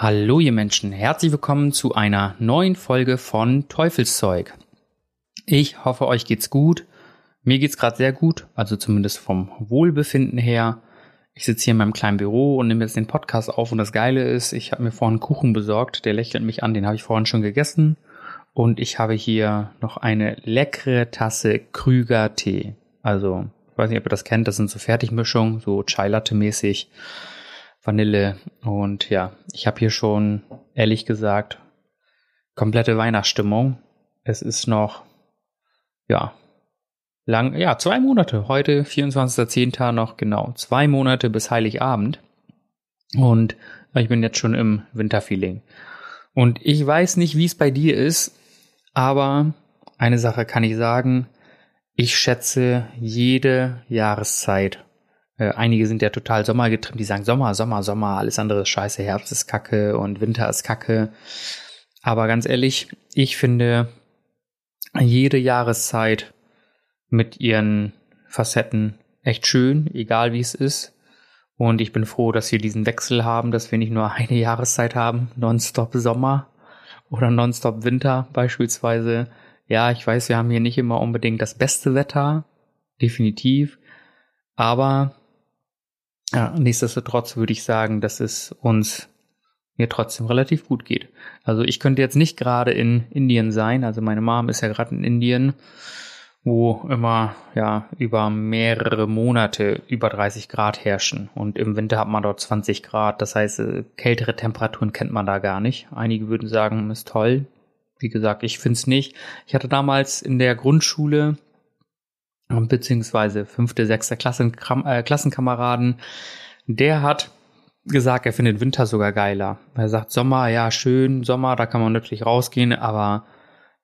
Hallo ihr Menschen, herzlich willkommen zu einer neuen Folge von Teufelszeug. Ich hoffe, euch geht's gut. Mir geht's gerade sehr gut, also zumindest vom Wohlbefinden her. Ich sitze hier in meinem kleinen Büro und nehme jetzt den Podcast auf und das Geile ist, ich habe mir vorhin einen Kuchen besorgt, der lächelt mich an, den habe ich vorhin schon gegessen und ich habe hier noch eine leckere Tasse Krüger Tee. Also, ich weiß nicht, ob ihr das kennt, das sind so Fertigmischungen, so Chai Latte mäßig. Vanille. Und ja, ich habe hier schon, ehrlich gesagt, komplette Weihnachtsstimmung. Es ist noch, ja, lang, ja, zwei Monate. Heute, 24.10. noch genau zwei Monate bis Heiligabend. Und ich bin jetzt schon im Winterfeeling. Und ich weiß nicht, wie es bei dir ist, aber eine Sache kann ich sagen. Ich schätze jede Jahreszeit äh, einige sind ja total sommergetrimmt, die sagen Sommer, Sommer, Sommer, alles andere ist scheiße, Herbst ist kacke und Winter ist kacke. Aber ganz ehrlich, ich finde jede Jahreszeit mit ihren Facetten echt schön, egal wie es ist. Und ich bin froh, dass wir diesen Wechsel haben, dass wir nicht nur eine Jahreszeit haben, nonstop Sommer oder nonstop Winter beispielsweise. Ja, ich weiß, wir haben hier nicht immer unbedingt das beste Wetter, definitiv. Aber ja, nichtsdestotrotz würde ich sagen, dass es uns mir trotzdem relativ gut geht. Also ich könnte jetzt nicht gerade in Indien sein, also meine Mom ist ja gerade in Indien, wo immer ja über mehrere Monate über 30 Grad herrschen und im Winter hat man dort 20 Grad, das heißt äh, kältere Temperaturen kennt man da gar nicht. Einige würden sagen, ist toll. Wie gesagt, ich finde es nicht. Ich hatte damals in der Grundschule beziehungsweise fünfte, sechste Klassen, äh, Klassenkameraden, der hat gesagt, er findet Winter sogar geiler. Er sagt Sommer, ja schön, Sommer, da kann man natürlich rausgehen, aber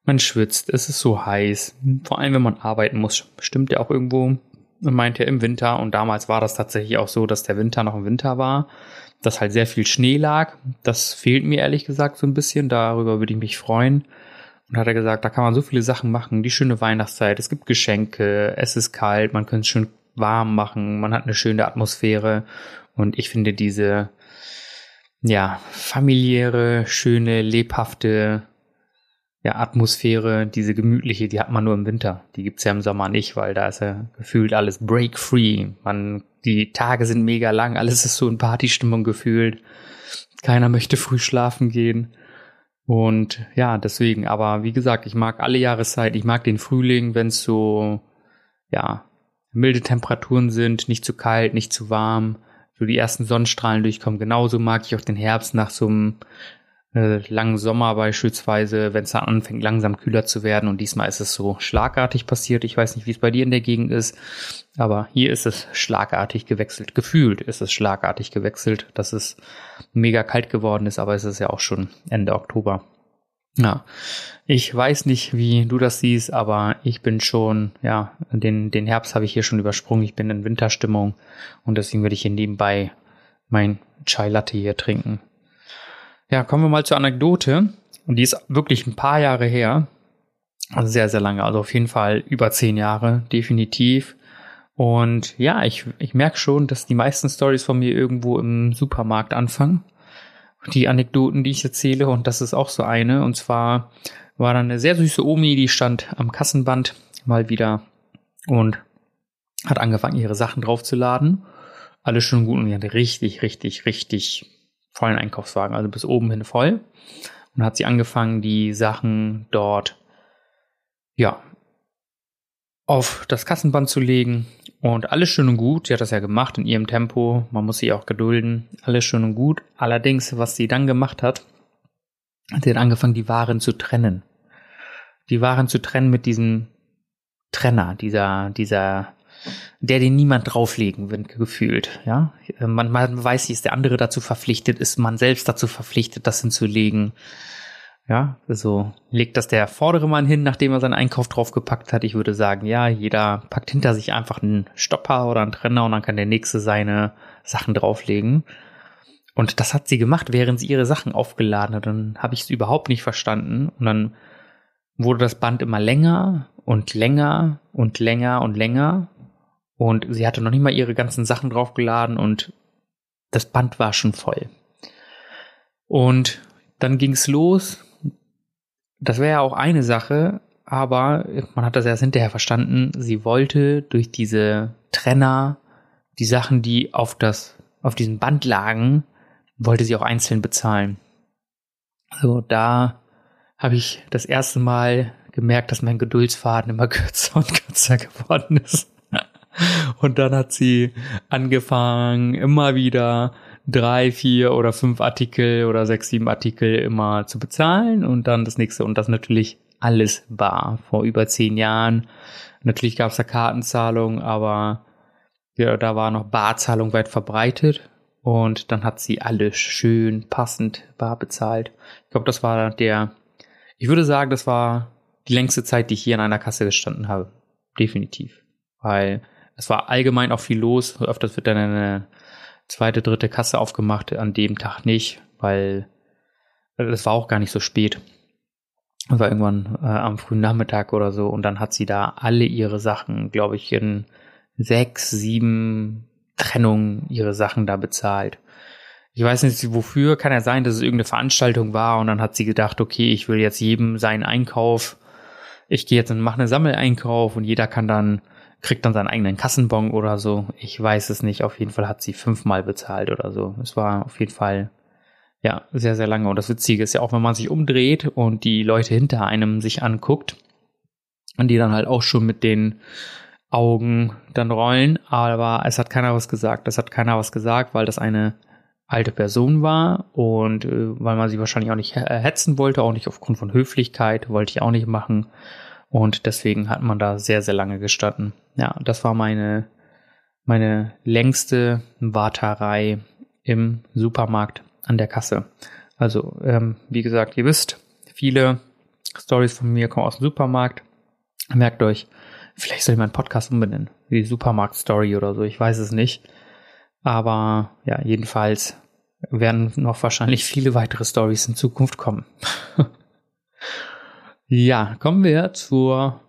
man schwitzt, es ist so heiß. Vor allem, wenn man arbeiten muss, stimmt ja auch irgendwo, meint er im Winter. Und damals war das tatsächlich auch so, dass der Winter noch im Winter war, dass halt sehr viel Schnee lag. Das fehlt mir ehrlich gesagt so ein bisschen, darüber würde ich mich freuen. Und hat er gesagt, da kann man so viele Sachen machen, die schöne Weihnachtszeit, es gibt Geschenke, es ist kalt, man kann es schön warm machen, man hat eine schöne Atmosphäre. Und ich finde diese, ja, familiäre, schöne, lebhafte, ja, Atmosphäre, diese gemütliche, die hat man nur im Winter. Die gibt's ja im Sommer nicht, weil da ist ja gefühlt alles break-free. Man, die Tage sind mega lang, alles ist so in Partystimmung gefühlt. Keiner möchte früh schlafen gehen. Und ja, deswegen, aber wie gesagt, ich mag alle Jahreszeit, ich mag den Frühling, wenn es so, ja, milde Temperaturen sind, nicht zu kalt, nicht zu warm, so die ersten Sonnenstrahlen durchkommen. Genauso mag ich auch den Herbst nach so einem äh, langen Sommer beispielsweise, wenn es dann anfängt langsam kühler zu werden und diesmal ist es so schlagartig passiert. Ich weiß nicht, wie es bei dir in der Gegend ist, aber hier ist es schlagartig gewechselt. Gefühlt ist es schlagartig gewechselt, dass es mega kalt geworden ist, aber es ist ja auch schon Ende Oktober. Ja, ich weiß nicht, wie du das siehst, aber ich bin schon, ja, den, den Herbst habe ich hier schon übersprungen. Ich bin in Winterstimmung und deswegen werde ich hier nebenbei mein Chai Latte hier trinken. Ja, kommen wir mal zur Anekdote. Und die ist wirklich ein paar Jahre her. Also sehr, sehr lange. Also auf jeden Fall über zehn Jahre, definitiv. Und ja, ich, ich merke schon, dass die meisten Stories von mir irgendwo im Supermarkt anfangen. Die Anekdoten, die ich erzähle, und das ist auch so eine. Und zwar war da eine sehr süße Omi, die stand am Kassenband mal wieder und hat angefangen, ihre Sachen draufzuladen. Alles schon gut und die hatte richtig, richtig, richtig vollen Einkaufswagen, also bis oben hin voll. Und hat sie angefangen, die Sachen dort, ja, auf das Kassenband zu legen. Und alles schön und gut. Sie hat das ja gemacht in ihrem Tempo. Man muss sie auch gedulden. Alles schön und gut. Allerdings, was sie dann gemacht hat, hat sie dann angefangen, die Waren zu trennen. Die Waren zu trennen mit diesem Trenner, dieser, dieser der den niemand drauflegen wird, gefühlt, ja. Man, man weiß, ist der andere dazu verpflichtet, ist man selbst dazu verpflichtet, das hinzulegen. Ja, also legt das der vordere Mann hin, nachdem er seinen Einkauf draufgepackt hat. Ich würde sagen, ja, jeder packt hinter sich einfach einen Stopper oder einen Trenner und dann kann der nächste seine Sachen drauflegen. Und das hat sie gemacht, während sie ihre Sachen aufgeladen hat. Dann habe ich es überhaupt nicht verstanden. Und dann wurde das Band immer länger und länger und länger und länger. Und sie hatte noch nicht mal ihre ganzen Sachen draufgeladen und das Band war schon voll. Und dann ging's los das wäre ja auch eine Sache, aber man hat das erst hinterher verstanden. Sie wollte durch diese Trenner die Sachen, die auf das, auf diesem Band lagen, wollte sie auch einzeln bezahlen. Also da habe ich das erste Mal gemerkt, dass mein Geduldsfaden immer kürzer und kürzer geworden ist. Und dann hat sie angefangen, immer wieder drei, vier oder fünf Artikel oder sechs, sieben Artikel immer zu bezahlen und dann das nächste und das natürlich alles bar vor über zehn Jahren. Natürlich gab es da Kartenzahlung, aber ja, da war noch Barzahlung weit verbreitet und dann hat sie alles schön passend bar bezahlt. Ich glaube, das war der, ich würde sagen, das war die längste Zeit, die ich hier in einer Kasse gestanden habe. Definitiv. Weil es war allgemein auch viel los. Öfters wird dann eine zweite, dritte Kasse aufgemacht, an dem Tag nicht, weil es war auch gar nicht so spät. Es war irgendwann äh, am frühen Nachmittag oder so und dann hat sie da alle ihre Sachen, glaube ich, in sechs, sieben Trennungen ihre Sachen da bezahlt. Ich weiß nicht wofür, kann ja sein, dass es irgendeine Veranstaltung war und dann hat sie gedacht, okay, ich will jetzt jedem seinen Einkauf, ich gehe jetzt und mache einen Sammeleinkauf und jeder kann dann kriegt dann seinen eigenen Kassenbon oder so. Ich weiß es nicht. Auf jeden Fall hat sie fünfmal bezahlt oder so. Es war auf jeden Fall ja sehr, sehr lange. Und das Witzige ist ja auch, wenn man sich umdreht und die Leute hinter einem sich anguckt und die dann halt auch schon mit den Augen dann rollen. Aber es hat keiner was gesagt. Es hat keiner was gesagt, weil das eine alte Person war und äh, weil man sie wahrscheinlich auch nicht hetzen wollte, auch nicht aufgrund von Höflichkeit, wollte ich auch nicht machen. Und deswegen hat man da sehr, sehr lange gestanden. Ja, das war meine, meine längste Warterei im Supermarkt an der Kasse. Also, ähm, wie gesagt, ihr wisst, viele Stories von mir kommen aus dem Supermarkt. Merkt euch, vielleicht soll ich meinen Podcast umbenennen. Die Supermarkt-Story oder so, ich weiß es nicht. Aber ja, jedenfalls werden noch wahrscheinlich viele weitere Stories in Zukunft kommen. Ja, kommen wir zur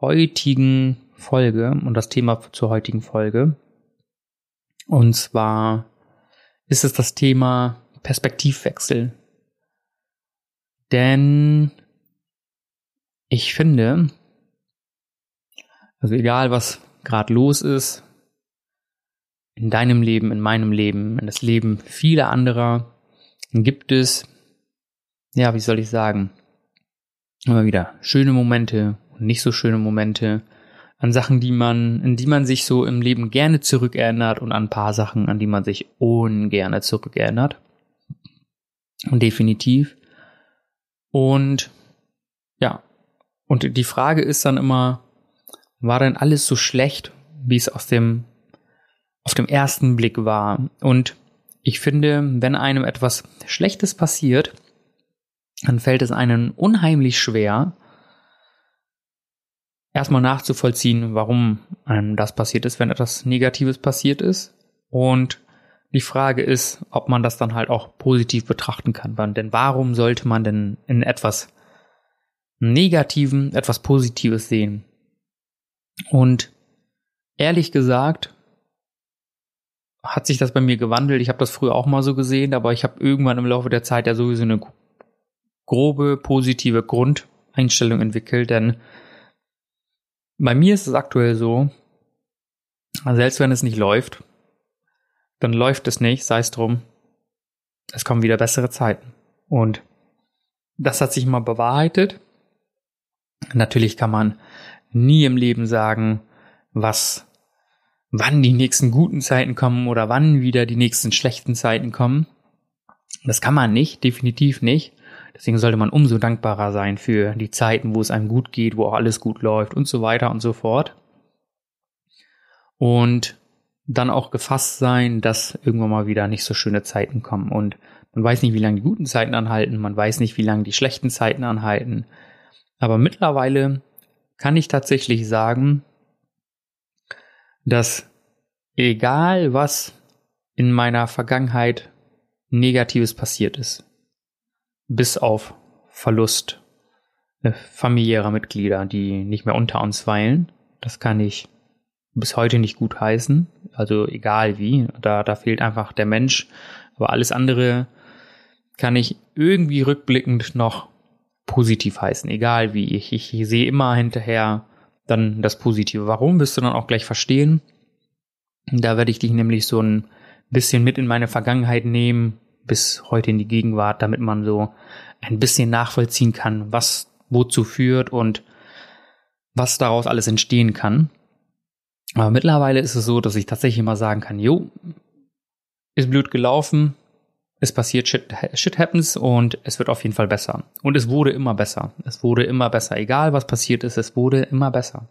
heutigen Folge und das Thema zur heutigen Folge. Und zwar ist es das Thema Perspektivwechsel. Denn ich finde, also egal was gerade los ist, in deinem Leben, in meinem Leben, in das Leben vieler anderer, gibt es, ja, wie soll ich sagen, immer wieder schöne Momente und nicht so schöne Momente, an Sachen, die man, in die man sich so im Leben gerne zurückerinnert und an ein paar Sachen, an die man sich ungerne zurückerinnert. Und definitiv. Und ja, und die Frage ist dann immer, war denn alles so schlecht, wie es aus dem, auf dem ersten Blick war? Und ich finde, wenn einem etwas Schlechtes passiert, dann fällt es einem unheimlich schwer, erstmal nachzuvollziehen, warum einem das passiert ist, wenn etwas Negatives passiert ist. Und die Frage ist, ob man das dann halt auch positiv betrachten kann. Denn warum sollte man denn in etwas Negativen etwas Positives sehen? Und ehrlich gesagt, hat sich das bei mir gewandelt. Ich habe das früher auch mal so gesehen, aber ich habe irgendwann im Laufe der Zeit ja sowieso eine grobe positive Grundeinstellung entwickelt, denn bei mir ist es aktuell so, selbst wenn es nicht läuft, dann läuft es nicht, sei es drum, es kommen wieder bessere Zeiten. Und das hat sich mal bewahrheitet. Natürlich kann man nie im Leben sagen, was, wann die nächsten guten Zeiten kommen oder wann wieder die nächsten schlechten Zeiten kommen. Das kann man nicht, definitiv nicht. Deswegen sollte man umso dankbarer sein für die Zeiten, wo es einem gut geht, wo auch alles gut läuft und so weiter und so fort. und dann auch gefasst sein, dass irgendwann mal wieder nicht so schöne Zeiten kommen. Und man weiß nicht, wie lange die guten Zeiten anhalten, man weiß nicht, wie lange die schlechten Zeiten anhalten. Aber mittlerweile kann ich tatsächlich sagen, dass egal was in meiner Vergangenheit Negatives passiert ist, bis auf Verlust äh, familiärer Mitglieder, die nicht mehr unter uns weilen, das kann ich bis heute nicht gut heißen. Also egal wie, da, da fehlt einfach der Mensch. Aber alles andere kann ich irgendwie rückblickend noch positiv heißen, egal wie. Ich, ich, ich sehe immer hinterher dann das Positive. Warum wirst du dann auch gleich verstehen? Da werde ich dich nämlich so ein bisschen mit in meine Vergangenheit nehmen, bis heute in die Gegenwart, damit man so ein bisschen nachvollziehen kann, was wozu führt und was daraus alles entstehen kann. Aber mittlerweile ist es so, dass ich tatsächlich mal sagen kann, jo, ist blöd gelaufen, es passiert, shit, shit happens und es wird auf jeden Fall besser. Und es wurde immer besser. Es wurde immer besser. Egal was passiert ist, es wurde immer besser.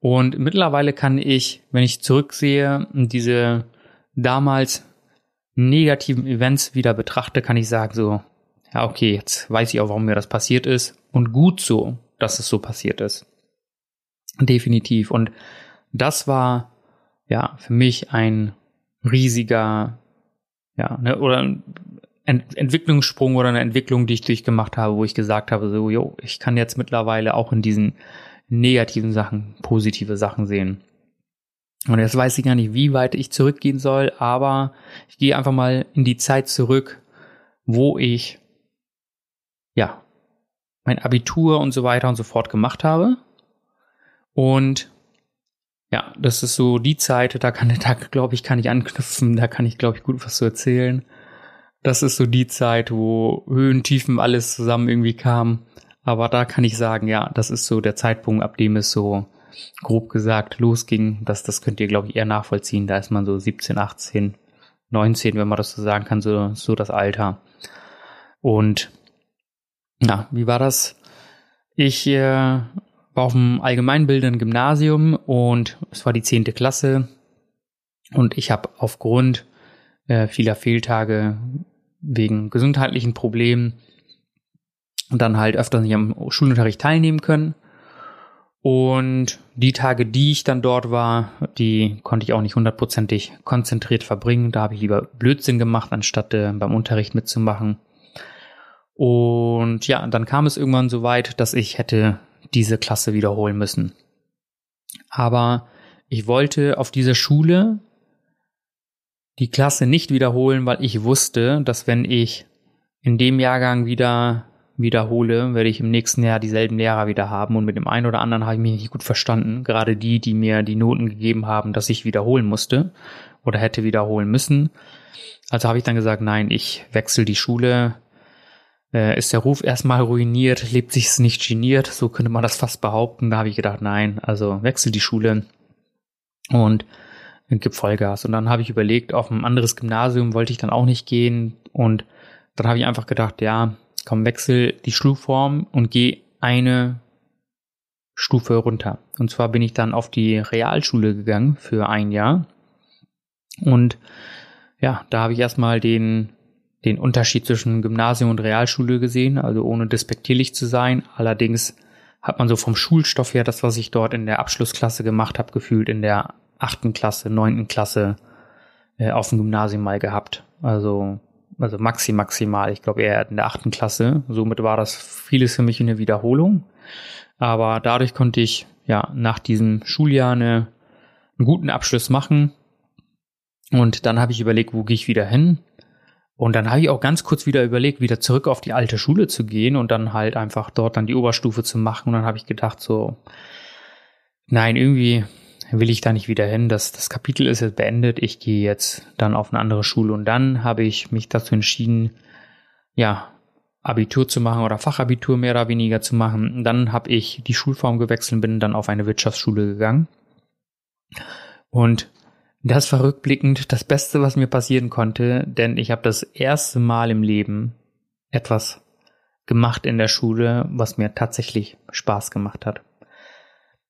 Und mittlerweile kann ich, wenn ich zurücksehe, diese damals negativen Events wieder betrachte, kann ich sagen so, ja, okay, jetzt weiß ich auch, warum mir das passiert ist. Und gut so, dass es so passiert ist. Definitiv. Und das war ja für mich ein riesiger, ja, ne, oder ein Ent Entwicklungssprung oder eine Entwicklung, die ich durchgemacht habe, wo ich gesagt habe, so, jo, ich kann jetzt mittlerweile auch in diesen negativen Sachen positive Sachen sehen. Und jetzt weiß ich gar nicht, wie weit ich zurückgehen soll, aber ich gehe einfach mal in die Zeit zurück, wo ich, ja, mein Abitur und so weiter und so fort gemacht habe. Und ja, das ist so die Zeit, da kann, da glaube ich, kann ich anknüpfen, da kann ich, glaube ich, gut was zu erzählen. Das ist so die Zeit, wo Höhen, Tiefen, alles zusammen irgendwie kam. Aber da kann ich sagen, ja, das ist so der Zeitpunkt, ab dem es so grob gesagt losging. Das, das könnt ihr, glaube ich, eher nachvollziehen. Da ist man so 17, 18, 19, wenn man das so sagen kann, so, so das Alter. Und ja, wie war das? Ich äh, war auf dem allgemeinbildenden Gymnasium und es war die zehnte Klasse und ich habe aufgrund äh, vieler Fehltage wegen gesundheitlichen Problemen dann halt öfter nicht am Schulunterricht teilnehmen können. Und die Tage, die ich dann dort war, die konnte ich auch nicht hundertprozentig konzentriert verbringen. Da habe ich lieber Blödsinn gemacht, anstatt äh, beim Unterricht mitzumachen. Und ja, dann kam es irgendwann so weit, dass ich hätte diese Klasse wiederholen müssen. Aber ich wollte auf dieser Schule die Klasse nicht wiederholen, weil ich wusste, dass wenn ich in dem Jahrgang wieder wiederhole, werde ich im nächsten Jahr dieselben Lehrer wieder haben und mit dem einen oder anderen habe ich mich nicht gut verstanden. Gerade die, die mir die Noten gegeben haben, dass ich wiederholen musste oder hätte wiederholen müssen. Also habe ich dann gesagt, nein, ich wechsle die Schule, äh, ist der Ruf erstmal ruiniert, lebt sich's nicht geniert, so könnte man das fast behaupten. Da habe ich gedacht, nein, also wechsel die Schule und gib Vollgas. Und dann habe ich überlegt, auf ein anderes Gymnasium wollte ich dann auch nicht gehen und dann habe ich einfach gedacht, ja, komm, wechsel die Schulform und geh eine Stufe runter. Und zwar bin ich dann auf die Realschule gegangen für ein Jahr. Und ja, da habe ich erstmal den den Unterschied zwischen Gymnasium und Realschule gesehen, also ohne despektierlich zu sein. Allerdings hat man so vom Schulstoff her das, was ich dort in der Abschlussklasse gemacht habe, gefühlt in der achten Klasse, neunten Klasse äh, auf dem Gymnasium mal gehabt. Also, also maxi maximal, ich glaube eher in der achten Klasse. Somit war das vieles für mich eine Wiederholung. Aber dadurch konnte ich ja nach diesem Schuljahr eine, einen guten Abschluss machen. Und dann habe ich überlegt, wo gehe ich wieder hin? Und dann habe ich auch ganz kurz wieder überlegt, wieder zurück auf die alte Schule zu gehen und dann halt einfach dort dann die Oberstufe zu machen. Und dann habe ich gedacht, so, nein, irgendwie will ich da nicht wieder hin. Das, das Kapitel ist jetzt beendet. Ich gehe jetzt dann auf eine andere Schule. Und dann habe ich mich dazu entschieden, ja, Abitur zu machen oder Fachabitur mehr oder weniger zu machen. Und dann habe ich die Schulform gewechselt und bin dann auf eine Wirtschaftsschule gegangen. Und das war rückblickend das Beste, was mir passieren konnte, denn ich habe das erste Mal im Leben etwas gemacht in der Schule, was mir tatsächlich Spaß gemacht hat.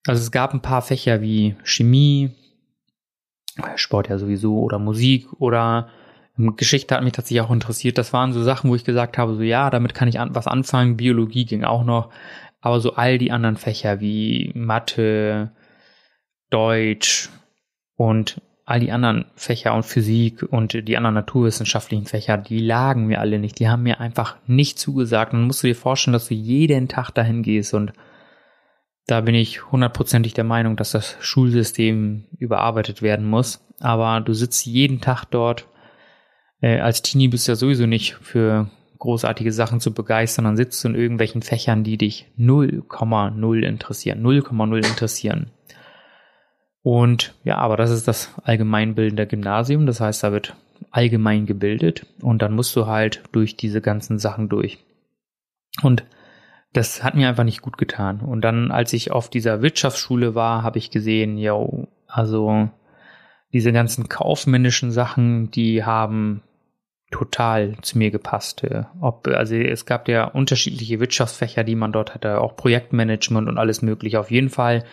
Also es gab ein paar Fächer wie Chemie, Sport ja sowieso oder Musik oder ähm, Geschichte hat mich tatsächlich auch interessiert. Das waren so Sachen, wo ich gesagt habe, so ja, damit kann ich an, was anfangen. Biologie ging auch noch. Aber so all die anderen Fächer wie Mathe, Deutsch und all die anderen Fächer und Physik und die anderen naturwissenschaftlichen Fächer, die lagen mir alle nicht. Die haben mir einfach nicht zugesagt. Und musst du dir vorstellen, dass du jeden Tag dahin gehst und da bin ich hundertprozentig der Meinung, dass das Schulsystem überarbeitet werden muss. Aber du sitzt jeden Tag dort. Äh, als Teenie bist du ja sowieso nicht für großartige Sachen zu begeistern, dann sitzt du in irgendwelchen Fächern, die dich 0,0 interessieren, 0,0 interessieren. Und ja, aber das ist das allgemeinbildende Gymnasium, das heißt, da wird allgemein gebildet und dann musst du halt durch diese ganzen Sachen durch. Und das hat mir einfach nicht gut getan. Und dann, als ich auf dieser Wirtschaftsschule war, habe ich gesehen, yo, also diese ganzen kaufmännischen Sachen, die haben total zu mir gepasst. Ob, also es gab ja unterschiedliche Wirtschaftsfächer, die man dort hatte, auch Projektmanagement und alles mögliche. Auf jeden Fall,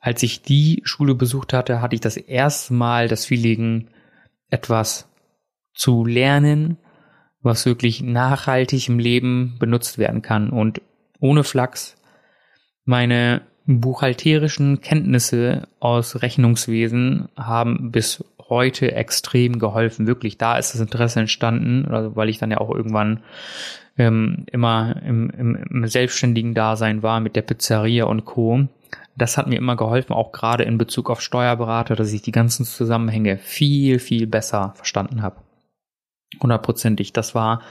als ich die Schule besucht hatte, hatte ich das erste Mal das Feeling, etwas zu lernen, was wirklich nachhaltig im Leben benutzt werden kann. Und ohne Flachs meine buchhalterischen Kenntnisse aus Rechnungswesen haben bis heute extrem geholfen. Wirklich, da ist das Interesse entstanden, also weil ich dann ja auch irgendwann ähm, immer im, im, im selbstständigen Dasein war mit der Pizzeria und Co. Das hat mir immer geholfen, auch gerade in Bezug auf Steuerberater, dass ich die ganzen Zusammenhänge viel, viel besser verstanden habe. Hundertprozentig. Das war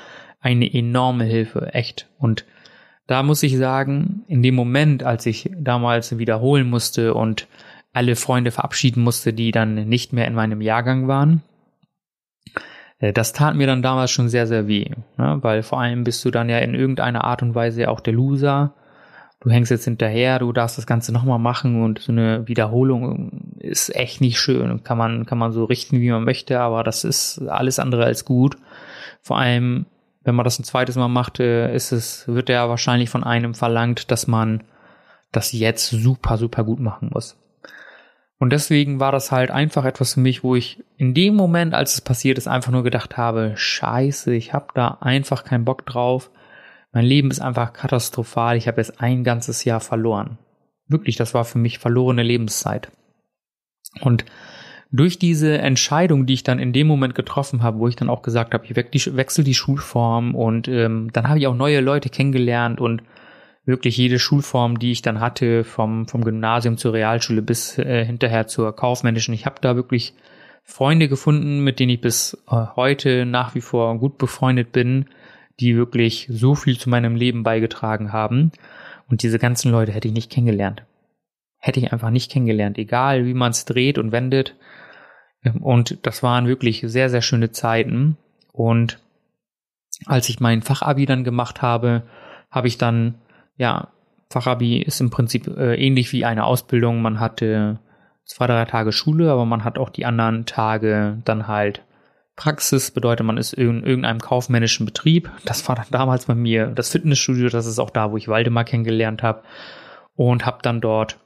eine enorme Hilfe, echt. Und da muss ich sagen, in dem Moment, als ich damals wiederholen musste und alle Freunde verabschieden musste, die dann nicht mehr in meinem Jahrgang waren, äh, das tat mir dann damals schon sehr, sehr weh, ne? weil vor allem bist du dann ja in irgendeiner Art und Weise auch der Loser. Du hängst jetzt hinterher, du darfst das Ganze nochmal machen und so eine Wiederholung ist echt nicht schön. Kann man, kann man so richten, wie man möchte, aber das ist alles andere als gut. Vor allem wenn man das ein zweites Mal macht, äh, ist es, wird ja wahrscheinlich von einem verlangt, dass man das jetzt super, super gut machen muss. Und deswegen war das halt einfach etwas für mich, wo ich in dem Moment, als es passiert ist, einfach nur gedacht habe, scheiße, ich habe da einfach keinen Bock drauf. Mein Leben ist einfach katastrophal. Ich habe jetzt ein ganzes Jahr verloren. Wirklich, das war für mich verlorene Lebenszeit. Und durch diese Entscheidung, die ich dann in dem Moment getroffen habe, wo ich dann auch gesagt habe, ich wechsle die Schulform und ähm, dann habe ich auch neue Leute kennengelernt und wirklich jede Schulform, die ich dann hatte, vom, vom Gymnasium zur Realschule bis äh, hinterher zur kaufmännischen, ich habe da wirklich Freunde gefunden, mit denen ich bis äh, heute nach wie vor gut befreundet bin, die wirklich so viel zu meinem Leben beigetragen haben. Und diese ganzen Leute hätte ich nicht kennengelernt. Hätte ich einfach nicht kennengelernt, egal wie man es dreht und wendet. Und das waren wirklich sehr, sehr schöne Zeiten. Und als ich mein Fachabi dann gemacht habe, habe ich dann, ja, Fachabi ist im Prinzip äh, ähnlich wie eine Ausbildung. Man hatte zwei, drei Tage Schule, aber man hat auch die anderen Tage dann halt Praxis, bedeutet man ist in irgendeinem kaufmännischen Betrieb. Das war dann damals bei mir das Fitnessstudio, das ist auch da, wo ich Waldemar kennengelernt habe und habe dann dort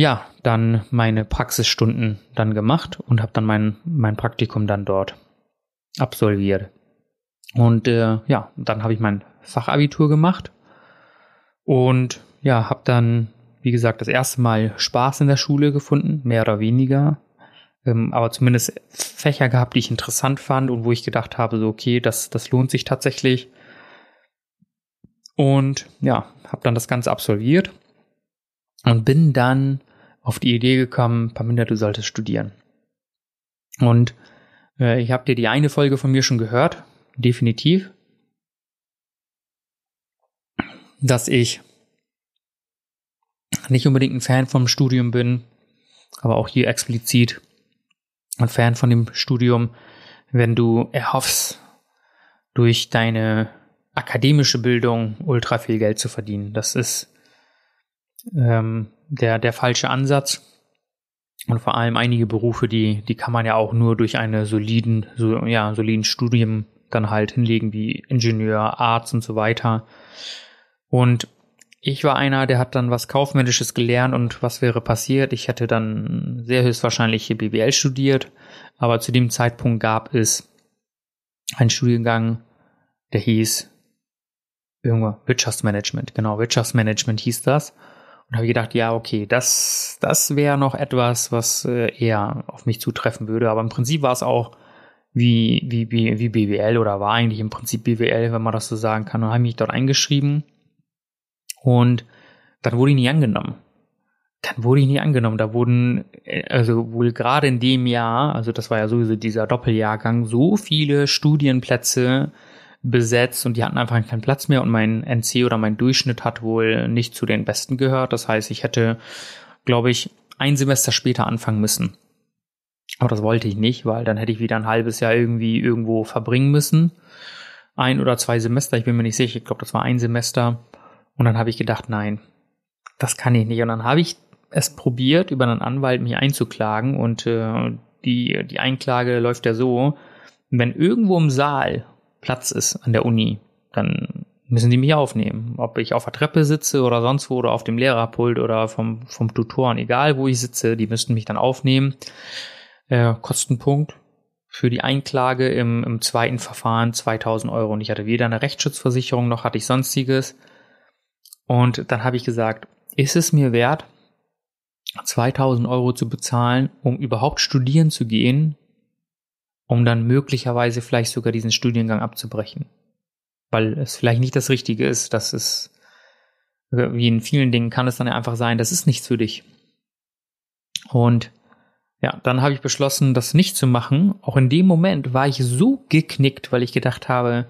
ja, dann meine Praxisstunden dann gemacht und habe dann mein, mein Praktikum dann dort absolviert. Und äh, ja, dann habe ich mein Fachabitur gemacht und ja, habe dann, wie gesagt, das erste Mal Spaß in der Schule gefunden, mehr oder weniger. Ähm, aber zumindest Fächer gehabt, die ich interessant fand und wo ich gedacht habe, so okay, das, das lohnt sich tatsächlich. Und ja, habe dann das Ganze absolviert und bin dann auf die Idee gekommen, Paminda, du solltest studieren. Und äh, ich habe dir die eine Folge von mir schon gehört, definitiv, dass ich nicht unbedingt ein Fan vom Studium bin, aber auch hier explizit ein Fan von dem Studium, wenn du erhoffst, durch deine akademische Bildung ultra viel Geld zu verdienen. Das ist ähm, der, der falsche Ansatz. Und vor allem einige Berufe, die, die kann man ja auch nur durch eine soliden, so, ja, soliden Studium dann halt hinlegen, wie Ingenieur, Arzt und so weiter. Und ich war einer, der hat dann was Kaufmännisches gelernt und was wäre passiert? Ich hätte dann sehr höchstwahrscheinlich BWL studiert, aber zu dem Zeitpunkt gab es einen Studiengang, der hieß irgendwo Wirtschaftsmanagement, genau, Wirtschaftsmanagement hieß das. Und habe gedacht, ja, okay, das, das wäre noch etwas, was äh, eher auf mich zutreffen würde. Aber im Prinzip war es auch wie, wie, wie, wie BWL oder war eigentlich im Prinzip BWL, wenn man das so sagen kann. Und habe mich dort eingeschrieben und dann wurde ich nie angenommen. Dann wurde ich nie angenommen. Da wurden, äh, also wohl gerade in dem Jahr, also das war ja sowieso dieser Doppeljahrgang, so viele Studienplätze besetzt und die hatten einfach keinen Platz mehr und mein NC oder mein Durchschnitt hat wohl nicht zu den besten gehört. Das heißt, ich hätte, glaube ich, ein Semester später anfangen müssen. Aber das wollte ich nicht, weil dann hätte ich wieder ein halbes Jahr irgendwie irgendwo verbringen müssen. Ein oder zwei Semester, ich bin mir nicht sicher, ich glaube, das war ein Semester. Und dann habe ich gedacht, nein, das kann ich nicht. Und dann habe ich es probiert, über einen Anwalt mich einzuklagen. Und äh, die, die Einklage läuft ja so, wenn irgendwo im Saal Platz ist an der Uni, dann müssen die mich aufnehmen. Ob ich auf der Treppe sitze oder sonst wo oder auf dem Lehrerpult oder vom, vom Tutoren, egal wo ich sitze, die müssten mich dann aufnehmen. Äh, Kostenpunkt für die Einklage im, im zweiten Verfahren 2000 Euro. Und ich hatte weder eine Rechtsschutzversicherung noch hatte ich sonstiges. Und dann habe ich gesagt, ist es mir wert, 2000 Euro zu bezahlen, um überhaupt studieren zu gehen, um dann möglicherweise vielleicht sogar diesen Studiengang abzubrechen? Weil es vielleicht nicht das Richtige ist, dass es, wie in vielen Dingen kann es dann einfach sein, das ist nichts für dich. Und ja, dann habe ich beschlossen, das nicht zu machen. Auch in dem Moment war ich so geknickt, weil ich gedacht habe,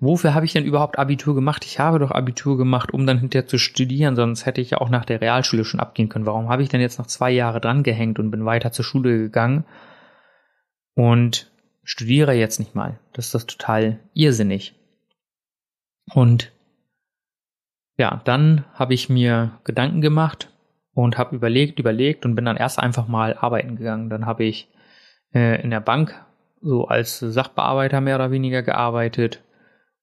wofür habe ich denn überhaupt Abitur gemacht? Ich habe doch Abitur gemacht, um dann hinterher zu studieren, sonst hätte ich ja auch nach der Realschule schon abgehen können. Warum habe ich denn jetzt noch zwei Jahre dran gehängt und bin weiter zur Schule gegangen und studiere jetzt nicht mal? Das ist das total irrsinnig. Und ja, dann habe ich mir Gedanken gemacht und habe überlegt, überlegt und bin dann erst einfach mal arbeiten gegangen. Dann habe ich äh, in der Bank so als Sachbearbeiter mehr oder weniger gearbeitet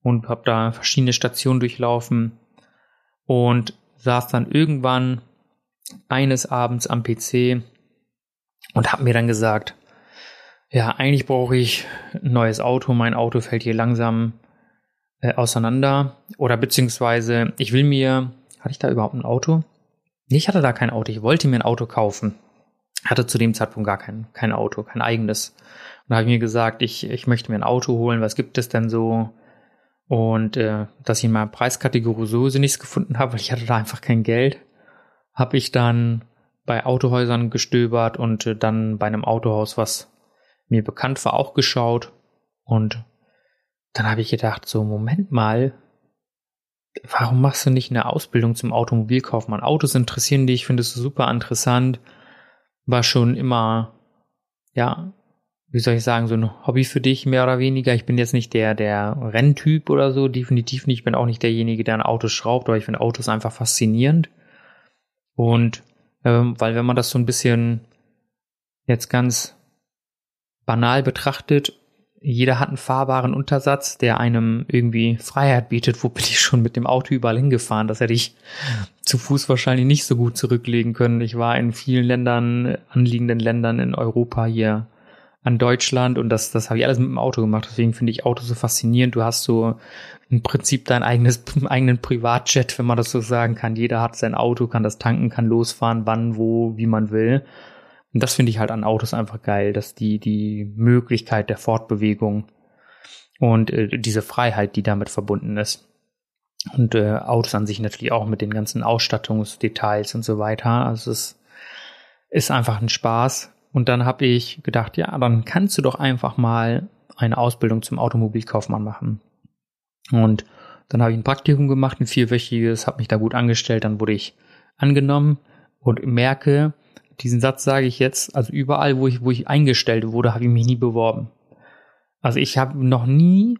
und habe da verschiedene Stationen durchlaufen und saß dann irgendwann eines Abends am PC und habe mir dann gesagt, ja, eigentlich brauche ich ein neues Auto, mein Auto fällt hier langsam äh, auseinander oder beziehungsweise ich will mir, hatte ich da überhaupt ein Auto? Ich hatte da kein Auto, ich wollte mir ein Auto kaufen. Hatte zu dem Zeitpunkt gar kein, kein Auto, kein eigenes. Und da habe ich mir gesagt, ich, ich möchte mir ein Auto holen, was gibt es denn so? Und äh, dass ich in meiner Preiskategorie sowieso nichts gefunden habe, weil ich hatte da einfach kein Geld, habe ich dann bei Autohäusern gestöbert und äh, dann bei einem Autohaus, was mir bekannt war, auch geschaut. Und dann habe ich gedacht, so, Moment mal, warum machst du nicht eine Ausbildung zum Automobilkaufmann? Autos interessieren dich, findest du super interessant. War schon immer, ja, wie soll ich sagen, so ein Hobby für dich, mehr oder weniger. Ich bin jetzt nicht der, der Renntyp oder so, definitiv nicht. Ich bin auch nicht derjenige, der ein Auto schraubt, aber ich finde Autos einfach faszinierend. Und ähm, weil wenn man das so ein bisschen jetzt ganz banal betrachtet, jeder hat einen fahrbaren Untersatz, der einem irgendwie Freiheit bietet. Wo bin ich schon mit dem Auto überall hingefahren? Das hätte ich zu Fuß wahrscheinlich nicht so gut zurücklegen können. Ich war in vielen Ländern, anliegenden Ländern in Europa hier an Deutschland und das, das habe ich alles mit dem Auto gemacht. Deswegen finde ich Auto so faszinierend. Du hast so im Prinzip dein eigenes, eigenen Privatjet, wenn man das so sagen kann. Jeder hat sein Auto, kann das tanken, kann losfahren, wann, wo, wie man will. Und das finde ich halt an Autos einfach geil, dass die, die Möglichkeit der Fortbewegung und äh, diese Freiheit, die damit verbunden ist. Und äh, Autos an sich natürlich auch mit den ganzen Ausstattungsdetails und so weiter. Also es ist einfach ein Spaß. Und dann habe ich gedacht, ja, dann kannst du doch einfach mal eine Ausbildung zum Automobilkaufmann machen. Und dann habe ich ein Praktikum gemacht, ein vierwöchiges, habe mich da gut angestellt, dann wurde ich angenommen und merke, diesen Satz sage ich jetzt, also überall, wo ich, wo ich eingestellt wurde, habe ich mich nie beworben. Also ich habe noch nie,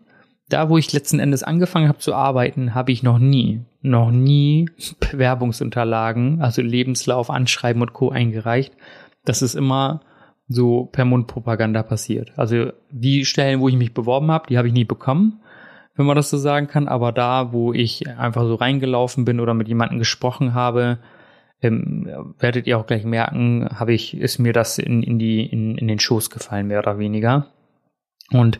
da wo ich letzten Endes angefangen habe zu arbeiten, habe ich noch nie, noch nie Bewerbungsunterlagen, also Lebenslauf, Anschreiben und Co. eingereicht, das ist immer so per Mundpropaganda passiert. Also die Stellen, wo ich mich beworben habe, die habe ich nie bekommen. wenn man das so sagen kann. Aber da, wo ich einfach so reingelaufen bin oder mit jemandem gesprochen habe, ähm, werdet ihr auch gleich merken, habe ich, ist mir das in, in die, in, in den Schoß gefallen, mehr oder weniger. Und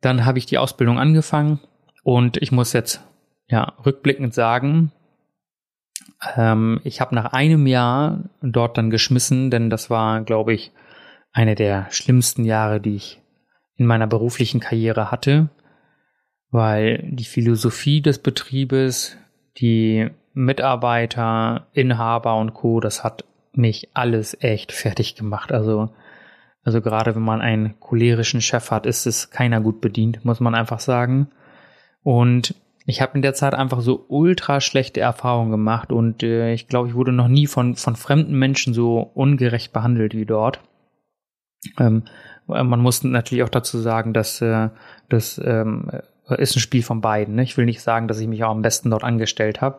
dann habe ich die Ausbildung angefangen und ich muss jetzt ja rückblickend sagen, ähm, ich habe nach einem Jahr dort dann geschmissen, denn das war, glaube ich, eine der schlimmsten Jahre, die ich in meiner beruflichen Karriere hatte, weil die Philosophie des Betriebes, die Mitarbeiter, Inhaber und Co., das hat mich alles echt fertig gemacht. Also, also gerade wenn man einen cholerischen Chef hat, ist es keiner gut bedient, muss man einfach sagen. Und ich habe in der Zeit einfach so ultra schlechte Erfahrungen gemacht und äh, ich glaube, ich wurde noch nie von, von fremden Menschen so ungerecht behandelt wie dort. Ähm, man muss natürlich auch dazu sagen, dass äh, das ähm, ist ein Spiel von beiden. Ne? Ich will nicht sagen, dass ich mich auch am besten dort angestellt habe,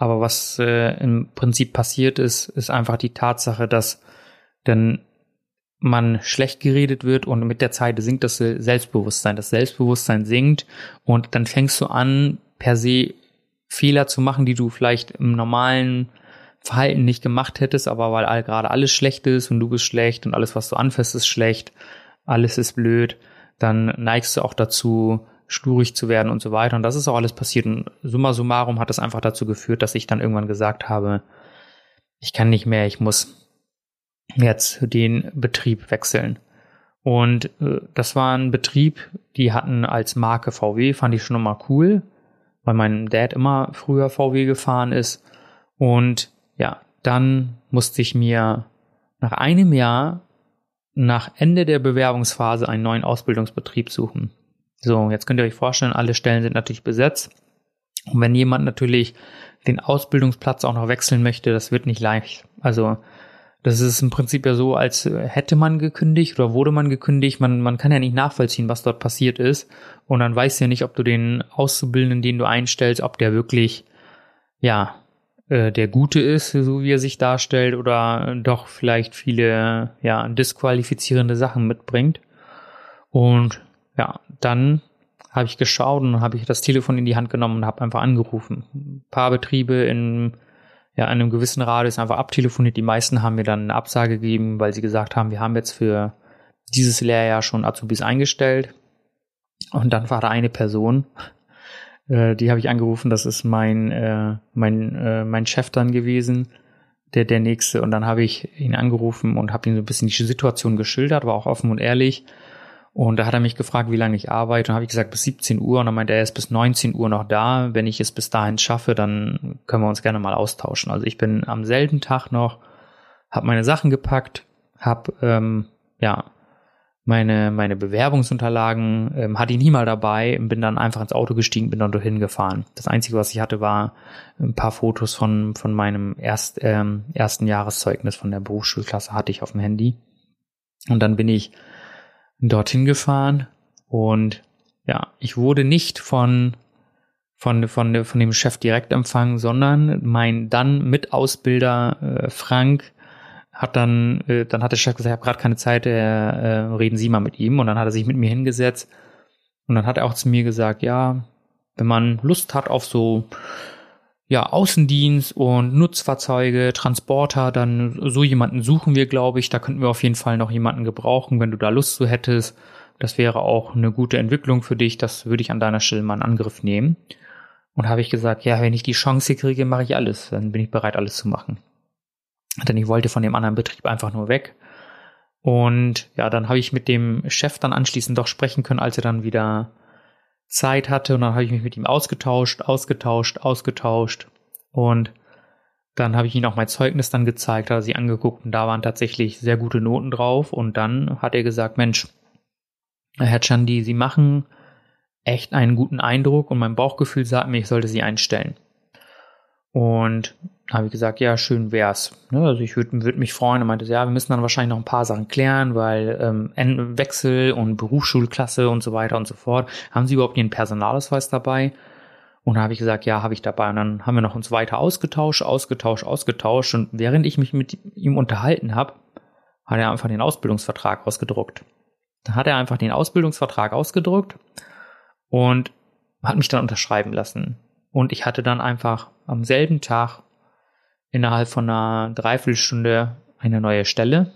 aber was äh, im Prinzip passiert ist, ist einfach die Tatsache, dass dann man schlecht geredet wird und mit der Zeit sinkt das Selbstbewusstsein. Das Selbstbewusstsein sinkt und dann fängst du an, per se Fehler zu machen, die du vielleicht im normalen Verhalten nicht gemacht hättest, aber weil all, gerade alles schlecht ist und du bist schlecht und alles, was du anfasst, ist schlecht, alles ist blöd, dann neigst du auch dazu, schlurig zu werden und so weiter. Und das ist auch alles passiert. Und summa summarum hat das einfach dazu geführt, dass ich dann irgendwann gesagt habe, ich kann nicht mehr, ich muss jetzt den Betrieb wechseln. Und äh, das war ein Betrieb, die hatten als Marke VW, fand ich schon immer cool, weil mein Dad immer früher VW gefahren ist. Und ja, dann musste ich mir nach einem Jahr, nach Ende der Bewerbungsphase, einen neuen Ausbildungsbetrieb suchen. So, jetzt könnt ihr euch vorstellen, alle Stellen sind natürlich besetzt. Und wenn jemand natürlich den Ausbildungsplatz auch noch wechseln möchte, das wird nicht leicht. Also das ist im Prinzip ja so, als hätte man gekündigt oder wurde man gekündigt. Man, man kann ja nicht nachvollziehen, was dort passiert ist. Und dann weißt du ja nicht, ob du den Auszubildenden, den du einstellst, ob der wirklich, ja, äh, der Gute ist, so wie er sich darstellt, oder doch vielleicht viele, ja, disqualifizierende Sachen mitbringt. Und ja, dann habe ich geschaut und habe ich das Telefon in die Hand genommen und habe einfach angerufen. Ein paar Betriebe in ja, in einem gewissen Radius einfach abtelefoniert. Die meisten haben mir dann eine Absage gegeben, weil sie gesagt haben, wir haben jetzt für dieses Lehrjahr schon Azubis eingestellt. Und dann war da eine Person, äh, die habe ich angerufen, das ist mein, äh, mein, äh, mein Chef dann gewesen, der, der nächste. Und dann habe ich ihn angerufen und habe ihm so ein bisschen die Situation geschildert, war auch offen und ehrlich. Und da hat er mich gefragt, wie lange ich arbeite. Und habe ich gesagt, bis 17 Uhr. Und dann meinte er, er ist bis 19 Uhr noch da. Wenn ich es bis dahin schaffe, dann können wir uns gerne mal austauschen. Also ich bin am selben Tag noch, habe meine Sachen gepackt, habe ähm, ja meine meine Bewerbungsunterlagen ähm, hatte ich nie mal dabei, bin dann einfach ins Auto gestiegen, bin dann dorthin gefahren. Das einzige, was ich hatte, war ein paar Fotos von von meinem erst, ähm, ersten Jahreszeugnis von der Berufsschulklasse hatte ich auf dem Handy. Und dann bin ich dorthin gefahren und ja, ich wurde nicht von von, von, von dem Chef direkt empfangen, sondern mein dann Mitausbilder äh, Frank hat dann, äh, dann hat der Chef gesagt, ich habe gerade keine Zeit, äh, äh, reden Sie mal mit ihm. Und dann hat er sich mit mir hingesetzt und dann hat er auch zu mir gesagt, ja, wenn man Lust hat auf so ja, Außendienst und Nutzfahrzeuge, Transporter, dann so jemanden suchen wir, glaube ich. Da könnten wir auf jeden Fall noch jemanden gebrauchen, wenn du da Lust zu hättest. Das wäre auch eine gute Entwicklung für dich. Das würde ich an deiner Stelle mal in Angriff nehmen. Und habe ich gesagt, ja, wenn ich die Chance kriege, mache ich alles. Dann bin ich bereit, alles zu machen. Denn ich wollte von dem anderen Betrieb einfach nur weg. Und ja, dann habe ich mit dem Chef dann anschließend doch sprechen können, als er dann wieder Zeit hatte und dann habe ich mich mit ihm ausgetauscht, ausgetauscht, ausgetauscht und dann habe ich ihm auch mein Zeugnis dann gezeigt, hat er sie angeguckt und da waren tatsächlich sehr gute Noten drauf und dann hat er gesagt, Mensch, Herr Chandi, Sie machen echt einen guten Eindruck und mein Bauchgefühl sagt mir, ich sollte Sie einstellen. Und habe ich gesagt, ja, schön wär's. Ne? Also ich würde würd mich freuen. Er meinte, ja, wir müssen dann wahrscheinlich noch ein paar Sachen klären, weil ähm, Wechsel und Berufsschulklasse und so weiter und so fort. Haben Sie überhaupt Ihren Personalausweis dabei? Und da habe ich gesagt, ja, habe ich dabei. Und dann haben wir noch uns weiter ausgetauscht, ausgetauscht, ausgetauscht. Und während ich mich mit ihm unterhalten habe, hat er einfach den Ausbildungsvertrag ausgedruckt. Dann hat er einfach den Ausbildungsvertrag ausgedruckt und hat mich dann unterschreiben lassen. Und ich hatte dann einfach am selben Tag innerhalb von einer Dreiviertelstunde eine neue Stelle.